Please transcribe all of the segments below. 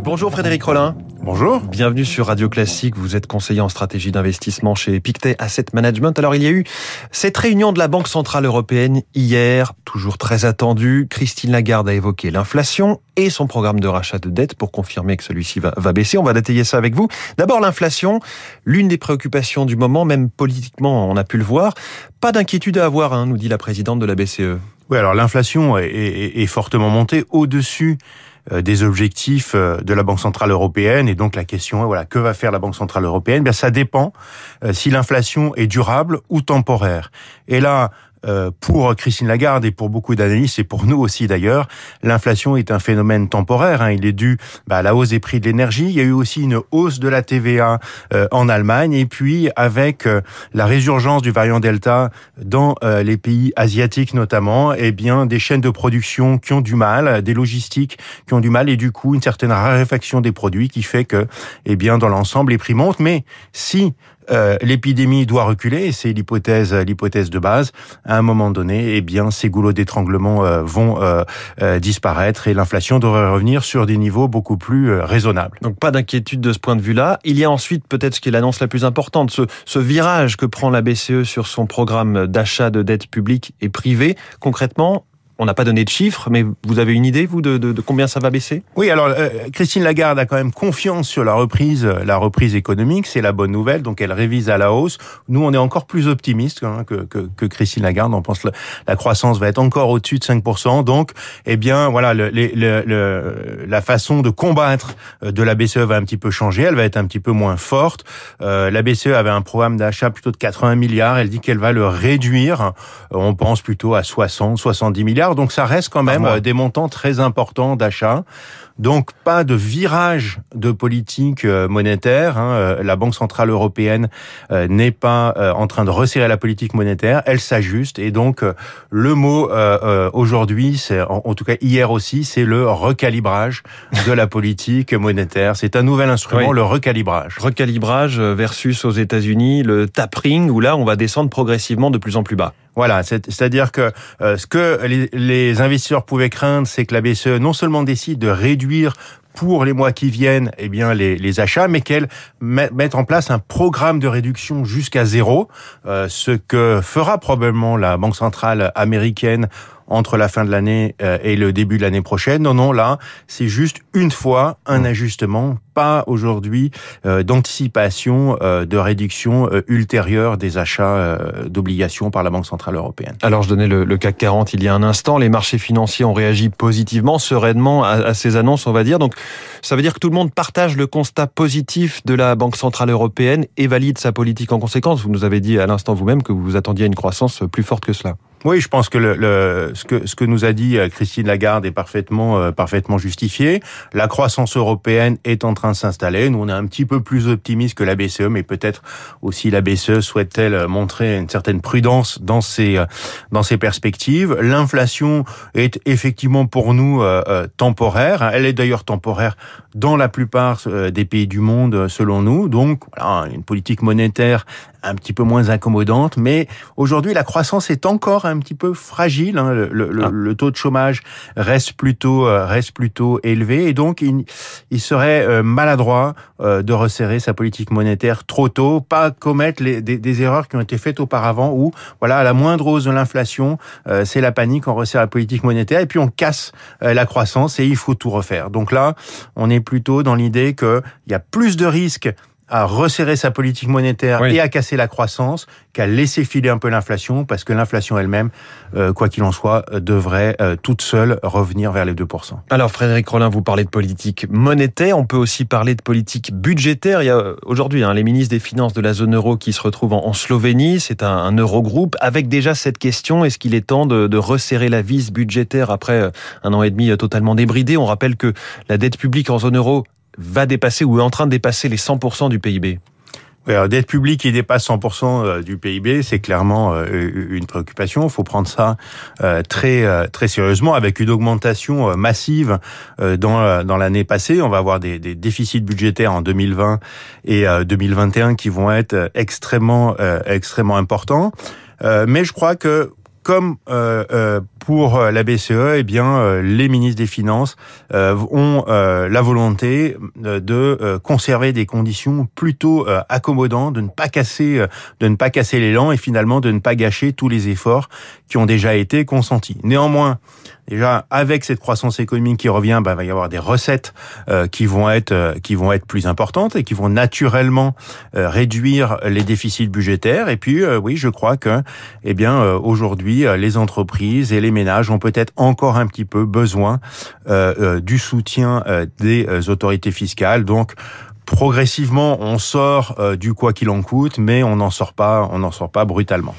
Bonjour Frédéric Rollin. Bonjour. Bienvenue sur Radio Classique. Vous êtes conseiller en stratégie d'investissement chez Pictet Asset Management. Alors, il y a eu cette réunion de la Banque Centrale Européenne hier, toujours très attendue. Christine Lagarde a évoqué l'inflation et son programme de rachat de dette pour confirmer que celui-ci va, va baisser. On va détailler ça avec vous. D'abord, l'inflation, l'une des préoccupations du moment, même politiquement, on a pu le voir. Pas d'inquiétude à avoir, hein, nous dit la présidente de la BCE. Oui, alors l'inflation est, est, est fortement montée au-dessus des objectifs euh, de la Banque centrale européenne et donc la question est voilà que va faire la Banque centrale européenne? Bien ça dépend euh, si l'inflation est durable ou temporaire. Et là euh, pour Christine Lagarde et pour beaucoup d'analystes et pour nous aussi d'ailleurs, l'inflation est un phénomène temporaire. Hein. Il est dû bah, à la hausse des prix de l'énergie. Il y a eu aussi une hausse de la TVA euh, en Allemagne et puis avec euh, la résurgence du variant Delta dans les pays asiatiques notamment, eh bien des chaînes de production qui ont du mal, des logistiques qui ont du mal et du coup une certaine raréfaction des produits qui fait que, eh bien dans l'ensemble les prix montent. Mais si euh, l'épidémie doit reculer, c'est l'hypothèse, l'hypothèse de base. À un moment donné, eh bien, ces goulots d'étranglement euh, vont euh, disparaître et l'inflation devrait revenir sur des niveaux beaucoup plus raisonnables. Donc, pas d'inquiétude de ce point de vue-là. Il y a ensuite peut-être ce qui est l'annonce la plus importante, ce, ce virage que prend la BCE sur son programme d'achat de dette publique et privée. Concrètement, on n'a pas donné de chiffres, mais vous avez une idée, vous, de, de, de combien ça va baisser? Oui, alors euh, Christine Lagarde a quand même confiance sur la reprise, la reprise économique, c'est la bonne nouvelle, donc elle révise à la hausse. Nous, on est encore plus optimistes hein, que, que, que, Christine Lagarde, on pense que la croissance va être encore au-dessus de 5%, donc, eh bien, voilà, le, le, le, la façon de combattre euh, de la BCE va un petit peu changer, elle va être un petit peu moins forte. Euh, la BCE avait un programme d'achat plutôt de 80 milliards, elle dit qu'elle va le réduire, on pense plutôt à 60, 70 milliards donc ça reste quand même euh, des montants très importants d'achat. Donc pas de virage de politique euh, monétaire. Hein. Euh, la Banque centrale européenne n'est pas en train de resserrer la politique monétaire. Elle s'ajuste et donc le mot aujourd'hui, c'est en tout cas hier aussi, c'est le recalibrage de la politique monétaire. C'est un nouvel instrument, le recalibrage. Recalibrage versus aux États-Unis le tapering où là on va descendre progressivement de plus en plus bas. Voilà, c'est-à-dire que euh, ce que les, investisseurs pouvaient craindre, c'est que la BCE non seulement décide de réduire pour les mois qui viennent, eh bien les, les achats, mais qu'elle mette en place un programme de réduction jusqu'à zéro, euh, ce que fera probablement la Banque centrale américaine entre la fin de l'année euh, et le début de l'année prochaine. Non, non, là, c'est juste une fois un mmh. ajustement, pas aujourd'hui euh, d'anticipation euh, de réduction ultérieure des achats d'obligations par la Banque Centrale Européenne. Alors, je donnais le, le, CAC 40 il y a un instant. Les marchés financiers ont réagi positivement, sereinement à, à ces annonces, on va dire. Donc, ça veut dire que tout le monde partage le constat positif de la Banque Centrale Européenne et valide sa politique en conséquence. Vous nous avez dit à l'instant vous-même que vous vous attendiez à une croissance plus forte que cela. Oui, je pense que le, le, ce que ce que nous a dit euh, Christine Lagarde est parfaitement euh, parfaitement justifié. La croissance européenne est en train de s'installer. Nous, on est un petit peu plus optimiste que la BCE, mais peut-être aussi la BCE souhaite-t-elle montrer une certaine prudence dans ses euh, dans ses perspectives. L'inflation est effectivement pour nous euh, temporaire. Elle est d'ailleurs temporaire dans la plupart des pays du monde, selon nous. Donc, voilà, une politique monétaire un petit peu moins incommodante, mais aujourd'hui la croissance est encore un petit peu fragile. Hein. Le, le, ah. le, taux de chômage reste plutôt euh, reste plutôt élevé et donc il, il serait euh, maladroit euh, de resserrer sa politique monétaire trop tôt, pas commettre les, des, des, erreurs qui ont été faites auparavant où voilà à la moindre hausse de l'inflation, c'est la panique, on resserre la politique monétaire et puis on casse la croissance et il faut tout refaire. Donc là, on est plutôt dans l'idée qu'il y a plus de risques à resserrer sa politique monétaire et à casser la croissance qu'à laisser filer un peu l'inflation, parce que l'inflation elle-même, euh, quoi qu'il en soit, devrait euh, toute seule revenir vers les 2%. Alors Frédéric Rollin, vous parlez de politique monétaire, on peut aussi parler de politique budgétaire. Il y a aujourd'hui hein, les ministres des Finances de la zone euro qui se retrouvent en, Slovénie, c'est un, un eurogroupe, avec déjà cette question, est-ce qu'il est temps de, de resserrer la vis budgétaire après euh, un an et demi totalement débridé? On rappelle que la dette publique en zone euro va dépasser ou est en train de dépasser les 100% du PIB oui, alors dette publique qui dépasse 100% euh, du PIB, c'est clairement euh, une préoccupation. Il faut prendre ça euh, très très sérieusement, avec une augmentation massive dans dans l'année passée. On va avoir des, des, déficits budgétaires en 2020 et 2021 qui vont être extrêmement extrêmement importants. Mais je crois que comme pour la BCE, eh bien, les ministres des Finances ont la volonté de conserver des conditions plutôt accommodantes, de ne pas casser, de ne pas casser l'élan et finalement de ne pas gâcher tous les efforts qui ont déjà été consentis. Néanmoins, déjà avec cette croissance économique qui revient, bah, il va y avoir des recettes euh, qui vont être euh, qui vont être plus importantes et qui vont naturellement euh, réduire les déficits budgétaires. Et puis oui, je crois que eh bien aujourd'hui les entreprises et les ménages ont peut-être encore un petit peu besoin du soutien des autorités fiscales. Donc progressivement, on sort du quoi qu'il en coûte, mais on n'en sort pas, on n'en sort pas brutalement.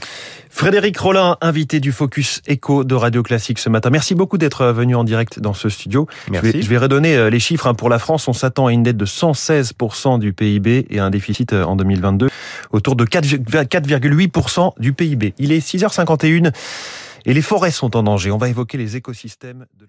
Frédéric Rollin, invité du Focus Echo de Radio Classique ce matin. Merci beaucoup d'être venu en direct dans ce studio. Merci. Je vais, redonner euh, les chiffres. Hein. Pour la France, on s'attend à une dette de 116% du PIB et un déficit euh, en 2022 autour de 4,8% du PIB. Il est 6h51 et les forêts sont en danger. On va évoquer les écosystèmes de